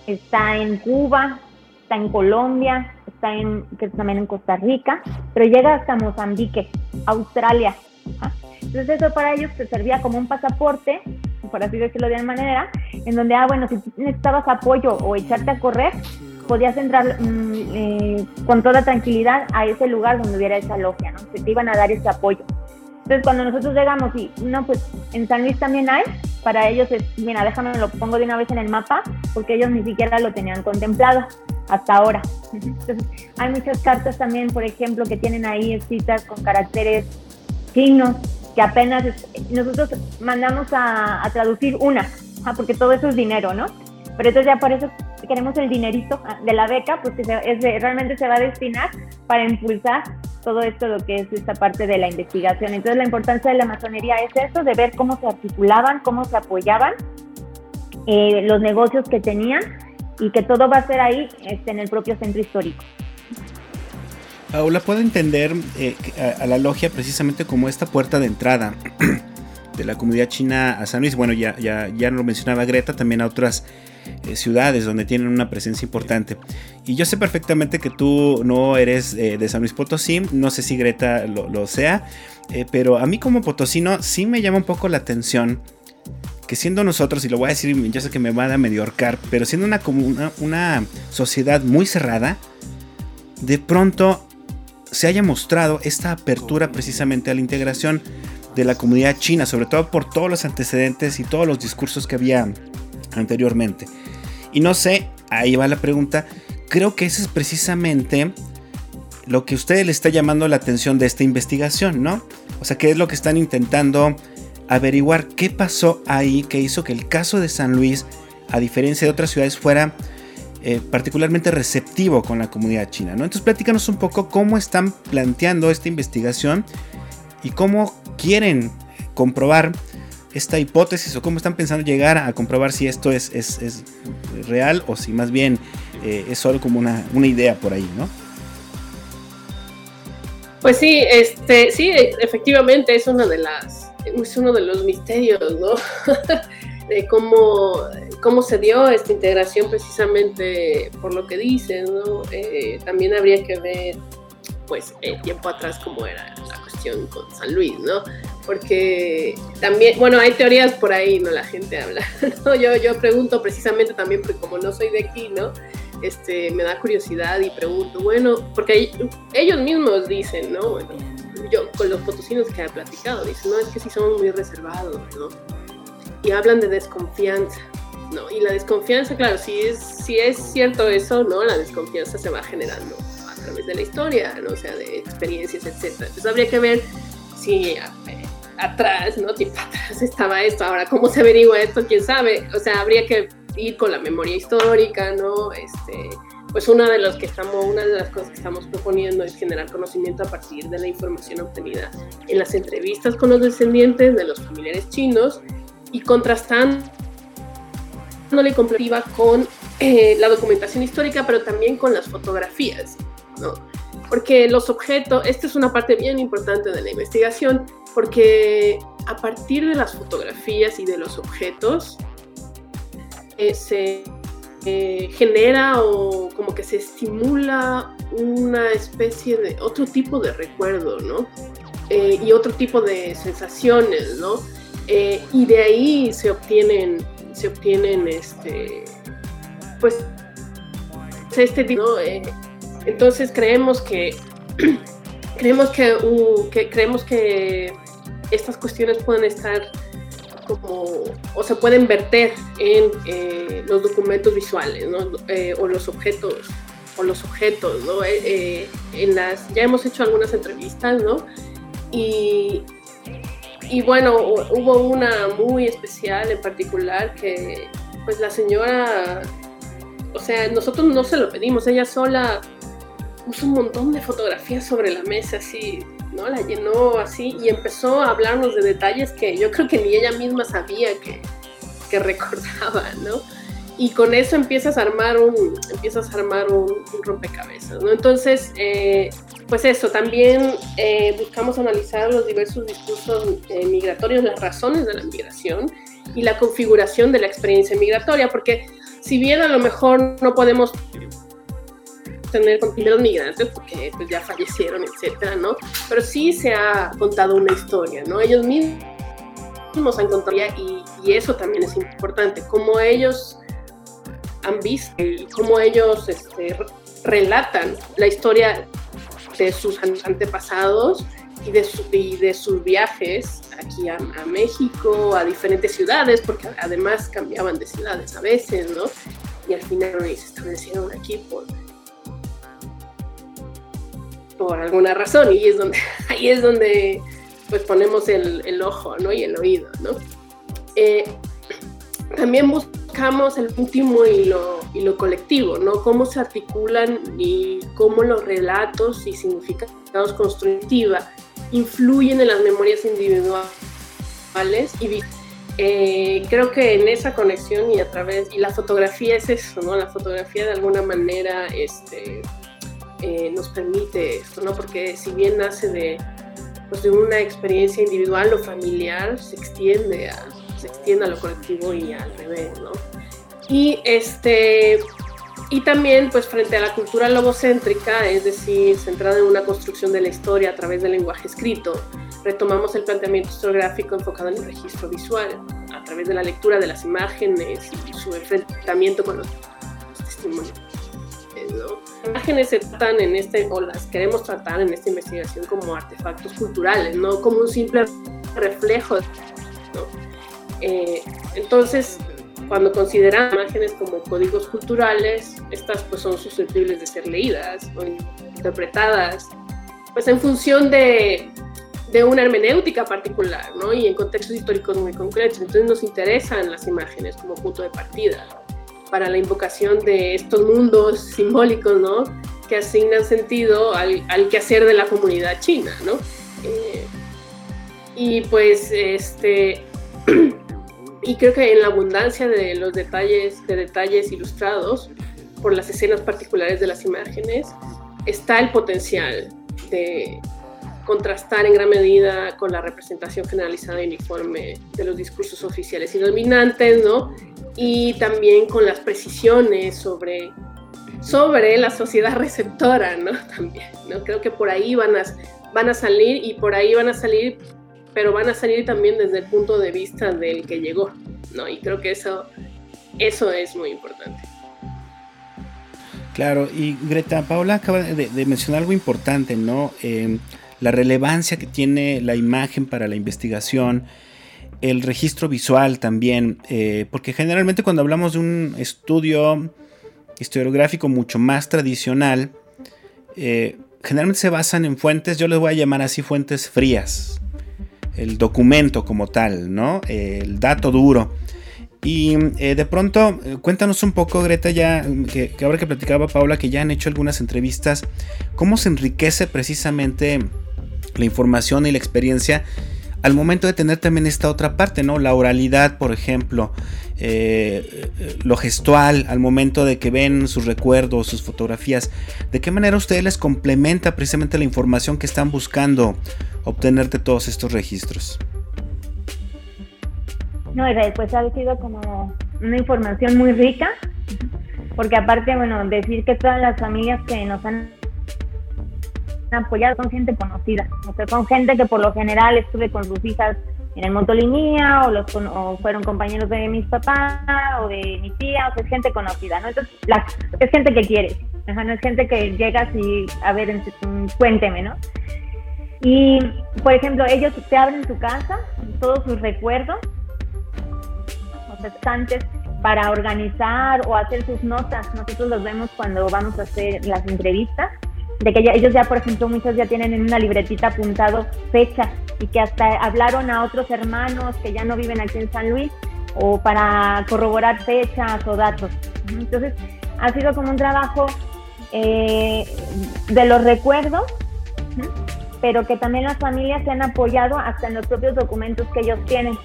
está en Cuba, está en Colombia, está en, que también en Costa Rica, pero llega hasta Mozambique, Australia. Entonces eso para ellos se servía como un pasaporte por así decirlo de alguna manera, en donde, ah, bueno, si necesitabas apoyo o echarte a correr, podías entrar mm, eh, con toda tranquilidad a ese lugar donde hubiera esa logia, ¿no? Que te iban a dar ese apoyo. Entonces, cuando nosotros llegamos y, no, pues en San Luis también hay, para ellos es, mira, déjame lo pongo de una vez en el mapa, porque ellos ni siquiera lo tenían contemplado hasta ahora. Entonces, hay muchas cartas también, por ejemplo, que tienen ahí escritas con caracteres, signos, que apenas nosotros mandamos a, traducir una, porque todo eso es dinero, ¿no? Pero entonces ya por eso queremos el dinerito de la beca, pues que realmente se va a destinar para impulsar todo esto, lo que es esta parte de la investigación. Entonces la importancia de la masonería es eso, de ver cómo se articulaban, cómo se apoyaban, eh, los negocios que tenían y que todo va a ser ahí este, en el propio centro histórico. Paula, puedo entender eh, a, la logia precisamente como esta puerta de entrada de la comunidad china a San Luis. Bueno, ya, ya, ya lo mencionaba Greta, también a otras eh, ciudades donde tienen una presencia importante. Y yo sé perfectamente que tú no eres eh, de San Luis Potosí, no sé si Greta lo, sea, pero a mí como potosino sí me llama un poco la atención que siendo nosotros, y lo voy a decir, yo sé que me van a medio ahorcar, pero siendo una, una, una sociedad muy cerrada, de pronto se haya mostrado esta apertura precisamente a la integración de la comunidad china, sobre todo por todos los antecedentes y todos los discursos que había anteriormente. Y no sé, ahí va la pregunta, creo que eso es precisamente lo que a ustedes le está llamando la atención de esta investigación, ¿no? O sea, ¿qué es lo que están intentando averiguar? ¿Qué pasó ahí que hizo que el caso de San Luis, a diferencia de otras ciudades, fuera eh, particularmente receptivo con la comunidad china. Entonces platícanos un poco cómo están planteando esta investigación y cómo quieren comprobar esta hipótesis o cómo están pensando llegar a comprobar si esto es, es, real o si más bien eh, es solo como una, una, idea por ahí, ¿no? Pues sí, este, sí, efectivamente es una de las, es uno de los misterios, ¿no? de cómo, cómo se dio esta integración precisamente por lo que dices, ¿no? Eh, también habría que ver, pues, el tiempo atrás cómo era la cuestión con San Luis, ¿no? Porque también, bueno, hay teorías por ahí, ¿no? La gente habla, ¿no? Yo, yo pregunto precisamente también, porque como no soy de aquí, ¿no? Este, me da curiosidad y pregunto, bueno, porque ellos mismos dicen, ¿no? Bueno, yo con los potosinos que he platicado, dicen, no, es que sí somos muy reservados, ¿no? y hablan de desconfianza, ¿no? Y la desconfianza, claro, si es, si es cierto eso, ¿no? La desconfianza se va generando a través de la historia, ¿no? O sea, de experiencias, etc. Entonces habría que ver si eh, atrás, ¿no? Tipo atrás estaba esto, ahora cómo se averigua esto, quién sabe. O sea, habría que ir con la memoria histórica, ¿no? Este, pues una de, los que estamos, una de las cosas que estamos proponiendo es generar conocimiento a partir de la información obtenida en las entrevistas con los descendientes de los familiares chinos y contrastando la comparativa con eh, la documentación histórica, pero también con las fotografías, ¿no? Porque los objetos, esta es una parte bien importante de la investigación, porque a partir de las fotografías y de los objetos, eh, se eh, genera o como que se estimula una especie de otro tipo de recuerdo, ¿no? Eh, y otro tipo de sensaciones, ¿no? Eh, y de ahí se obtienen, se obtienen, este, pues, este tipo, entonces creemos que, creemos que, que, creemos que estas cuestiones pueden estar como, o se pueden verter en eh, los documentos visuales, ¿no? Eh, o los objetos, o los objetos, ¿no? Eh, en las, ya hemos hecho algunas entrevistas, ¿no? Y, y bueno, hubo una muy especial en particular que, pues la señora, o sea, nosotros no se lo pedimos, ella sola puso un montón de fotografías sobre la mesa, así, ¿no? La llenó así y empezó a hablarnos de detalles que yo creo que ni ella misma sabía que, que recordaba, ¿no? Y con eso empiezas a armar un, empiezas a armar un, rompecabezas, ¿no? Entonces, eh, pues eso, también eh, buscamos analizar los diversos discursos eh, migratorios, las razones de la migración y la configuración de la experiencia migratoria, porque si bien a lo mejor no podemos tener con primeros migrantes porque pues ya fallecieron, etcétera, ¿no? Pero sí se ha contado una historia, ¿no? Ellos mismos han contado y, y eso también es importante, cómo ellos han visto y cómo ellos este, relatan la historia de sus antepasados y de, y de sus viajes aquí a, a, México, a diferentes ciudades, porque además cambiaban de ciudades a veces, ¿no? Y al final se establecieron aquí por por alguna razón y es donde, ahí es donde pues ponemos el, el ojo ¿no? y el oído. ¿no? Eh, también buscamos el último y lo, y lo colectivo, ¿no? cómo se articulan y cómo los relatos y significados constructiva influyen en las memorias individuales y eh, creo que en esa conexión y a través, y la fotografía es eso, ¿no? La fotografía de alguna manera, este, eh, nos permite esto, ¿no? Porque si bien nace de, pues de una experiencia individual o familiar, se extiende a, se extiende a lo colectivo y al revés, ¿no? Y este y también pues frente a la cultura logocéntrica, es decir, centrada en una construcción de la historia a través del lenguaje escrito, retomamos el planteamiento historiográfico enfocado en el registro visual, a través de la lectura de las imágenes y su enfrentamiento con los testimonios. Las imágenes se tratan en este, o las queremos tratar en esta investigación como artefactos culturales, no como un simple reflejo. Eh, entonces, cuando consideramos imágenes como códigos culturales, estas pues son susceptibles de ser leídas o interpretadas, pues en función de, de una hermenéutica particular, ¿no? Y en contextos históricos muy concretos. Entonces nos interesan las imágenes como punto de partida para la invocación de estos mundos simbólicos, ¿no? Que asignan sentido al, al quehacer de la comunidad china, ¿no? Eh, y pues, este, y creo que en la abundancia de los detalles, de detalles ilustrados por las escenas particulares de las imágenes, está el potencial de contrastar en gran medida con la representación generalizada y uniforme de los discursos oficiales y dominantes, ¿no? Y también con las precisiones sobre, sobre la sociedad receptora, ¿no? También, ¿no? Creo que por ahí van a, van a salir y por ahí van a salir, pero van a salir también desde el punto de vista del que llegó, ¿no? Y creo que eso, eso es muy importante. Claro, y Greta, Paula acaba de, mencionar algo importante, ¿no? Eh, la relevancia que tiene la imagen para la investigación, el registro visual también, eh, porque generalmente cuando hablamos de un estudio historiográfico mucho más tradicional, eh, generalmente se basan en fuentes, yo les voy a llamar así fuentes frías, el documento como tal, ¿no? el dato duro. Y eh, de pronto, cuéntanos un poco, Greta, ya que, ahora que platicaba Paula, que ya han hecho algunas entrevistas, ¿cómo se enriquece precisamente la información y la experiencia al momento de tener también esta otra parte, ¿no? La oralidad, por ejemplo, eh, lo gestual, al momento de que ven sus recuerdos, sus fotografías, ¿de qué manera ustedes les complementa precisamente la información que están buscando obtener de todos estos registros? No, pues ha sido como una información muy rica, porque aparte, bueno, decir que todas las familias que nos han apoyado son gente conocida, o sea, son gente que por lo general estuve con sus hijas en el motolinía o, los, o fueron compañeros de mis papás o de mi tía, o sea, es gente conocida, ¿no? Entonces, es gente que quieres, no es gente que llegas y, a ver, cuénteme, ¿no? Y, por ejemplo, ellos te abren su casa, todos sus recuerdos, antes para organizar o hacer sus notas. Nosotros los vemos cuando vamos a hacer las entrevistas, de que ellos ya, por ejemplo, muchos ya tienen en una libretita apuntado fechas y que hasta hablaron a otros hermanos que ya no viven aquí en San Luis o para corroborar fechas o datos. Entonces, ha sido como un trabajo eh, de los recuerdos, pero que también las familias se han apoyado hasta en los propios documentos que ellos tienen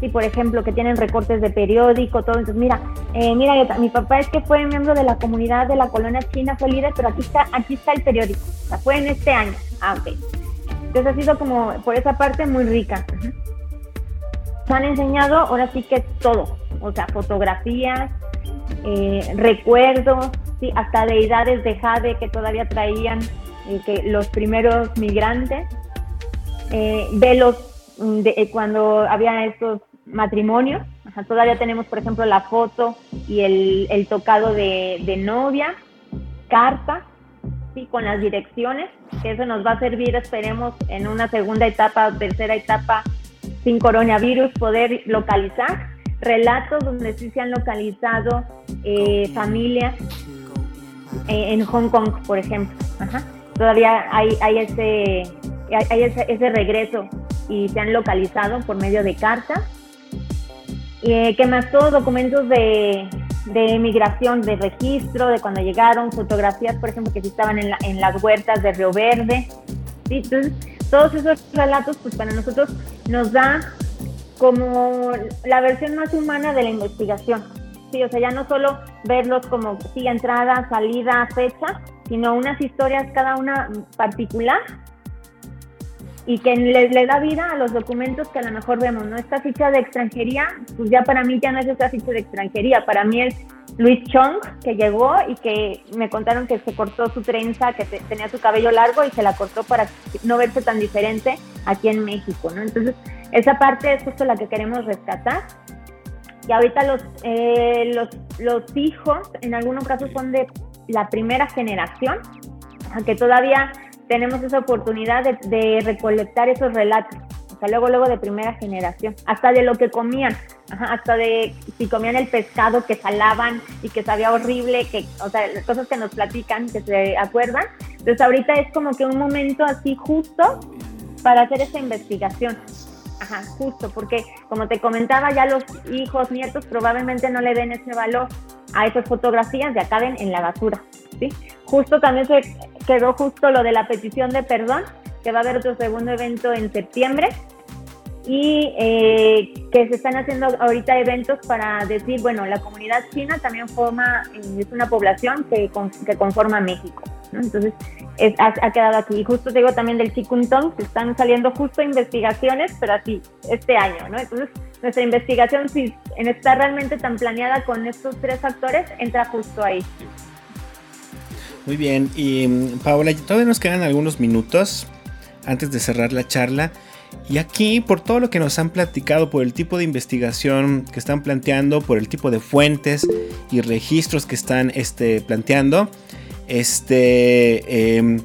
sí, por ejemplo, que tienen recortes de periódico, todo. Entonces, mira, eh, mira, mi papá es que fue miembro de la comunidad de la colonia china, fue líder, pero aquí está, aquí está el periódico. O sea, fue en este año. Ah, ok. Entonces ha sido como, por esa parte, muy rica. Se han enseñado ahora sí que todo. O sea, fotografías, eh, recuerdos, sí, hasta deidades de jade que todavía traían eh, que los primeros migrantes. de los de, cuando había estos matrimonio. todavía tenemos, por ejemplo, la foto y el, tocado de, novia, carta, ¿sí? con las direcciones, que eso nos va a servir, esperemos, en una segunda etapa, tercera etapa, sin coronavirus, poder localizar relatos donde sí se han localizado eh, familias eh, en Hong Kong, por ejemplo. Todavía hay, hay, ese, hay ese, ese regreso y se han localizado por medio de cartas eh, ¿Qué más? Todos documentos de, de migración, de registro, de cuando llegaron, fotografías, por ejemplo, que estaban en, en las huertas de Río Verde. ¿sí? Todos esos relatos, pues para nosotros nos da como la versión más humana de la investigación. Sí, o sea, ya no solo verlos como sí, entrada, salida, fecha, sino unas historias cada una particular y que le, da vida a los documentos que a lo mejor vemos, ¿no? Esta ficha de extranjería, pues ya para mí ya no es esta ficha de extranjería, para mí es Luis Chong, que llegó y que me contaron que se cortó su trenza, que tenía su cabello largo y se la cortó para no verse tan diferente aquí en México, ¿no? Entonces, esa parte es justo la que queremos rescatar. Y ahorita los, eh, los, los hijos, en algunos casos, son de la primera generación, aunque todavía tenemos esa oportunidad de, recolectar esos relatos. O sea, luego, luego de primera generación, hasta de lo que comían, hasta de si comían el pescado que salaban y que sabía horrible, que, o sea, cosas que nos platican, que se acuerdan. Entonces ahorita es como que un momento así justo para hacer esa investigación. Ajá, justo, porque como te comentaba, ya los hijos, nietos probablemente no le den ese valor a esas fotografías y acaben en la basura. ¿sí? Justo también se quedó justo lo de la petición de perdón, que va a haber otro segundo evento en septiembre y eh, que se están haciendo ahorita eventos para decir, bueno, la comunidad china también forma, es una población que, que conforma México. Entonces, ha, quedado aquí. Y justo digo también del Chikuntong, que están saliendo justo investigaciones, pero así, este año, ¿no? Entonces, nuestra investigación, si está realmente tan planeada con estos tres factores, entra justo ahí. Muy bien, y mm, Paola, todavía nos quedan algunos minutos antes de cerrar la charla. Y aquí, por todo lo que nos han platicado, por el tipo de investigación que están planteando, por el tipo de fuentes y registros que están este, planteando, este, em,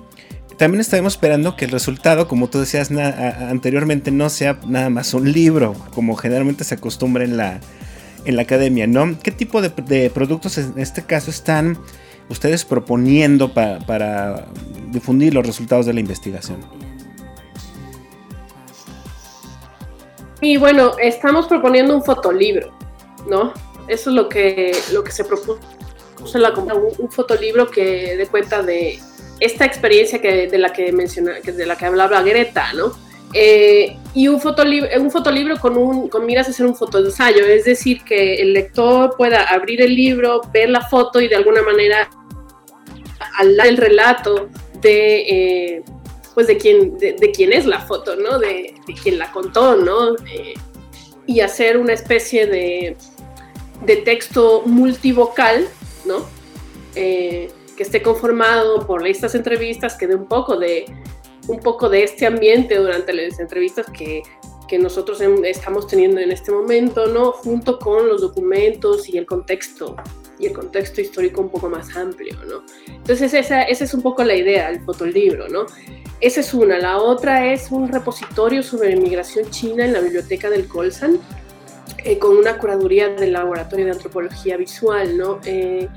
también estaremos esperando que el resultado, como tú decías anteriormente, no sea nada más un libro, como generalmente se acostumbra en la, en la academia, ¿no? ¿Qué tipo de, productos en este caso están ustedes proponiendo para difundir los resultados de la investigación? Y bueno, estamos proponiendo un fotolibro, ¿no? Eso es lo que, lo que se propuso la un, un fotolibro que dé cuenta de esta experiencia que, de la que menciona, de la que hablaba Greta, ¿no? Eh, y un fotolibro, un fotolibro con, un, con miras a hacer un fotoensayo, es decir, que el lector pueda abrir el libro, ver la foto y de alguna manera al el relato de, eh, pues de quién, de, quién es la foto, ¿no? De, de quién la contó, ¿no? Eh, y hacer una especie de, de texto multivocal, ¿no? que esté conformado por estas entrevistas, que dé un poco de un poco de este ambiente durante las entrevistas que, que nosotros estamos teniendo en este momento, ¿no? Junto con los documentos y el contexto, y el contexto histórico un poco más amplio, ¿no? Entonces esa, esa es un poco la idea, el fotolibro, ¿no? Esa es una. La otra es un repositorio sobre inmigración china en la biblioteca del Colsan, eh, con una curaduría del Laboratorio de Antropología Visual, ¿no? Eh,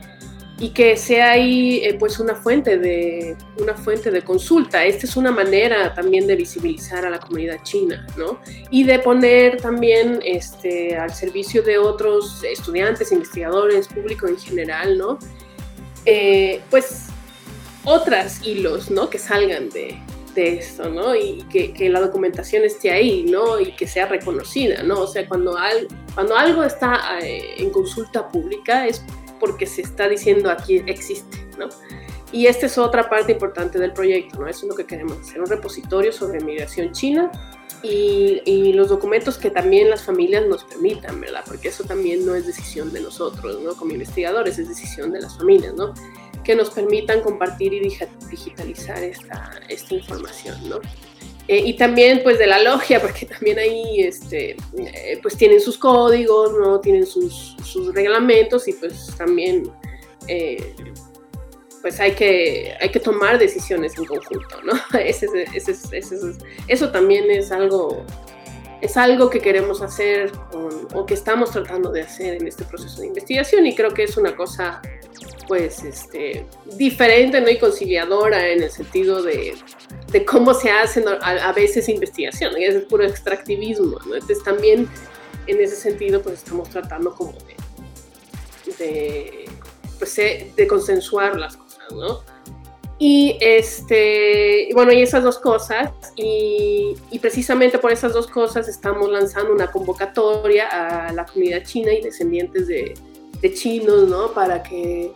y que sea ahí eh, pues una fuente de una fuente de consulta. Esta es una manera también de visibilizar a la comunidad china, ¿no? Y de poner también este, al servicio de otros estudiantes, investigadores, público en general, ¿no? Pues otras hilos, ¿no? Que salgan de, de esto, ¿no? Y que, que, la documentación esté ahí, ¿no? Y que sea reconocida, ¿no? O sea, cuando, al, cuando algo está eh, en consulta pública es porque se está diciendo aquí existe, ¿no? Y esta es otra parte importante del proyecto, ¿no? Eso es lo que queremos hacer, un repositorio sobre migración china y, y, los documentos que también las familias nos permitan, ¿verdad? Porque eso también no es decisión de nosotros, ¿no? Como investigadores, es decisión de las familias, ¿no? Que nos permitan compartir y digitalizar esta, esta información, ¿no? Eh, y también pues de la logia, porque también ahí este, eh, pues tienen sus códigos, ¿no? Tienen sus, sus reglamentos y pues también eh, pues hay que, hay que tomar decisiones en conjunto, ¿no? Ese, ese, ese, eso también es algo, es algo que queremos hacer o que estamos tratando de hacer en este proceso de investigación y creo que es una cosa pues este, diferente ¿no? y conciliadora en el sentido de, de cómo se hace a, veces investigación, es puro extractivismo. Entonces también en ese sentido pues estamos tratando como de, de, pues, de consensuar las cosas, ¿no? Y este, bueno, y esas dos cosas, y, y, precisamente por esas dos cosas estamos lanzando una convocatoria a la comunidad china y descendientes de, de chinos, ¿no? Para que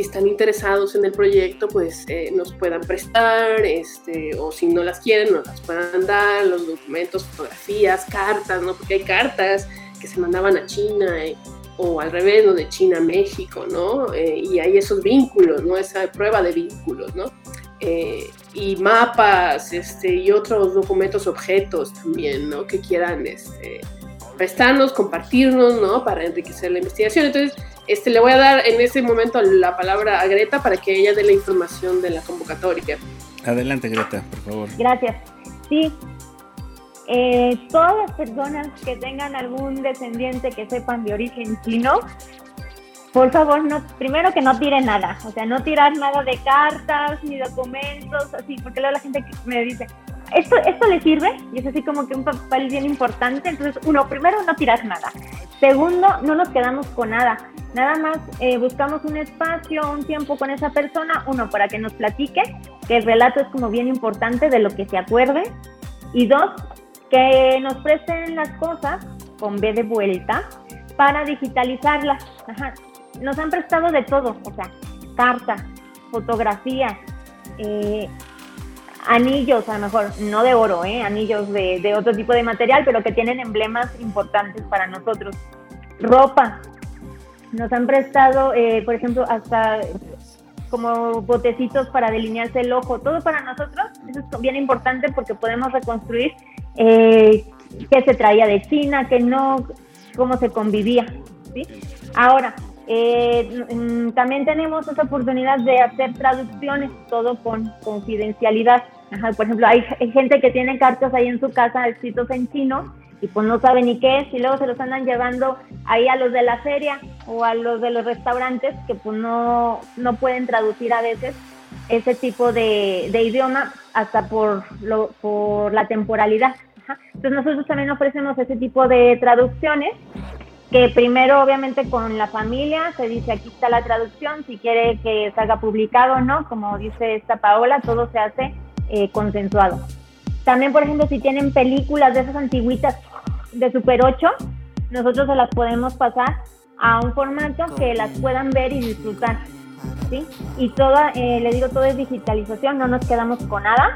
si están interesados en el proyecto, pues eh, nos puedan prestar, este, o si no las quieren, nos las puedan dar, los documentos, fotografías, cartas, ¿no? Porque hay cartas que se mandaban a China, eh, o al revés, ¿no? De China a México, ¿no? Eh, y hay esos vínculos, ¿no? Esa prueba de vínculos, ¿no? y mapas, este, y otros documentos, objetos también, ¿no? Que quieran, este, prestarnos, compartirnos, ¿no? Para enriquecer la investigación. Entonces, este, le voy a dar en este momento la palabra a Greta para que ella dé la información de la convocatoria. Adelante, Greta, por favor. Gracias. Sí. Eh, todas las personas que tengan algún descendiente que sepan de origen chino, por favor, no, primero que no tiren nada, o sea, no tirar nada de cartas ni documentos, así, porque luego la gente me dice, ¿esto, esto le sirve? Y es así como que un papel bien importante, entonces, uno, primero no tirar nada, segundo, no nos quedamos con nada, Nada más eh, buscamos un espacio, un tiempo con esa persona, uno, para que nos platique, que el relato es como bien importante de lo que se acuerde, y dos, que nos presten las cosas con B de vuelta para digitalizarlas. Nos han prestado de todo, o sea, cartas, fotografías, eh, anillos, a lo mejor no de oro, ¿eh? anillos de, otro tipo de material, pero que tienen emblemas importantes para nosotros. Ropa, nos han prestado, eh, por ejemplo, hasta como botecitos para delinearse el ojo, todo para nosotros, eso es bien importante porque podemos reconstruir eh, qué se traía de China, qué no, cómo se convivía. ¿sí? Ahora, eh, mm, también tenemos esa oportunidad de hacer traducciones, todo con confidencialidad. por ejemplo, hay, gente que tiene cartas ahí en su casa escritos en chino y pues no sabe ni qué es y luego se los andan llevando ahí a los de la feria o a los de los restaurantes que pues no, no pueden traducir a veces ese tipo de, idioma hasta por, lo, por la temporalidad. Entonces nosotros también ofrecemos ese tipo de traducciones que primero obviamente con la familia se dice aquí está la traducción, si quiere que salga publicado o no, como dice esta Paola, todo se hace eh, consensuado. También, por ejemplo, si tienen películas de esas antiguitas de Super 8, nosotros se las podemos pasar a un formato que las puedan ver y disfrutar. ¿sí? Y toda, eh, le digo, todo es digitalización, no nos quedamos con nada,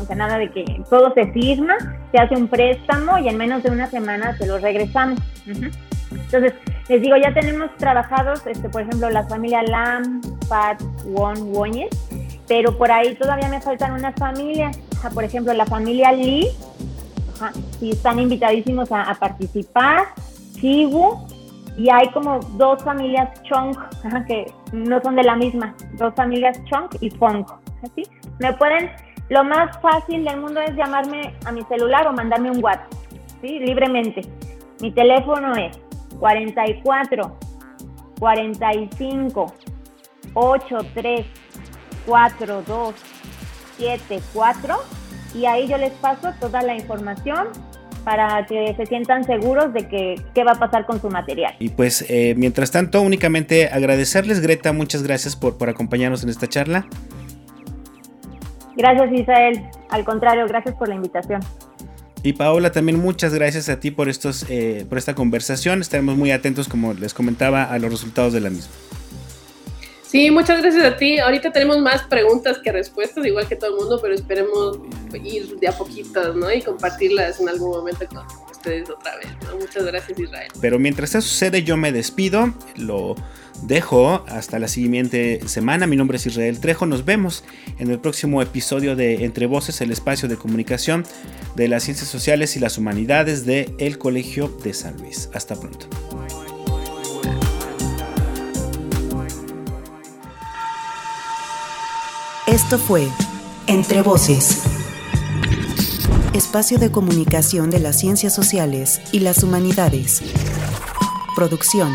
o sea, nada de que todo se firma, se hace un préstamo y en menos de una semana se lo regresamos. Entonces, les digo, ya tenemos trabajados, este, por ejemplo, la familia Lam, Pat, Won, Woñez, pero por ahí todavía me faltan unas familias, por ejemplo, la familia Lee, y están invitadísimos a, participar, Chibu, y hay como dos familias Chong, que no son de la misma, dos familias Chong y Fong, ¿sí? Me pueden, lo más fácil del mundo es llamarme a mi celular o mandarme un WhatsApp, ¿sí? Libremente. Mi teléfono es 44 45 83 42 74 y ahí yo les paso toda la información para que se sientan seguros de que qué va a pasar con su material. Y pues eh, mientras tanto únicamente agradecerles Greta, muchas gracias por, por acompañarnos en esta charla. Gracias Isael, al contrario, gracias por la invitación. Y Paola, también muchas gracias a ti por, estos, eh, por esta conversación. Estaremos muy atentos, como les comentaba, a los resultados de la misma. Sí, muchas gracias a ti. Ahorita tenemos más preguntas que respuestas, igual que todo el mundo, pero esperemos ir de a poquitos, ¿no? Y compartirlas en algún momento con ustedes otra vez, Muchas gracias, Israel. Pero mientras eso sucede, yo me despido. Lo dejo hasta la siguiente semana. Mi nombre es Israel Trejo. Nos vemos en el próximo episodio de Entre Voces, el espacio de comunicación de las ciencias sociales y las humanidades de El Colegio de San Luis. Hasta pronto. Esto fue Entre Voces, espacio de comunicación de las ciencias sociales y las humanidades. Producción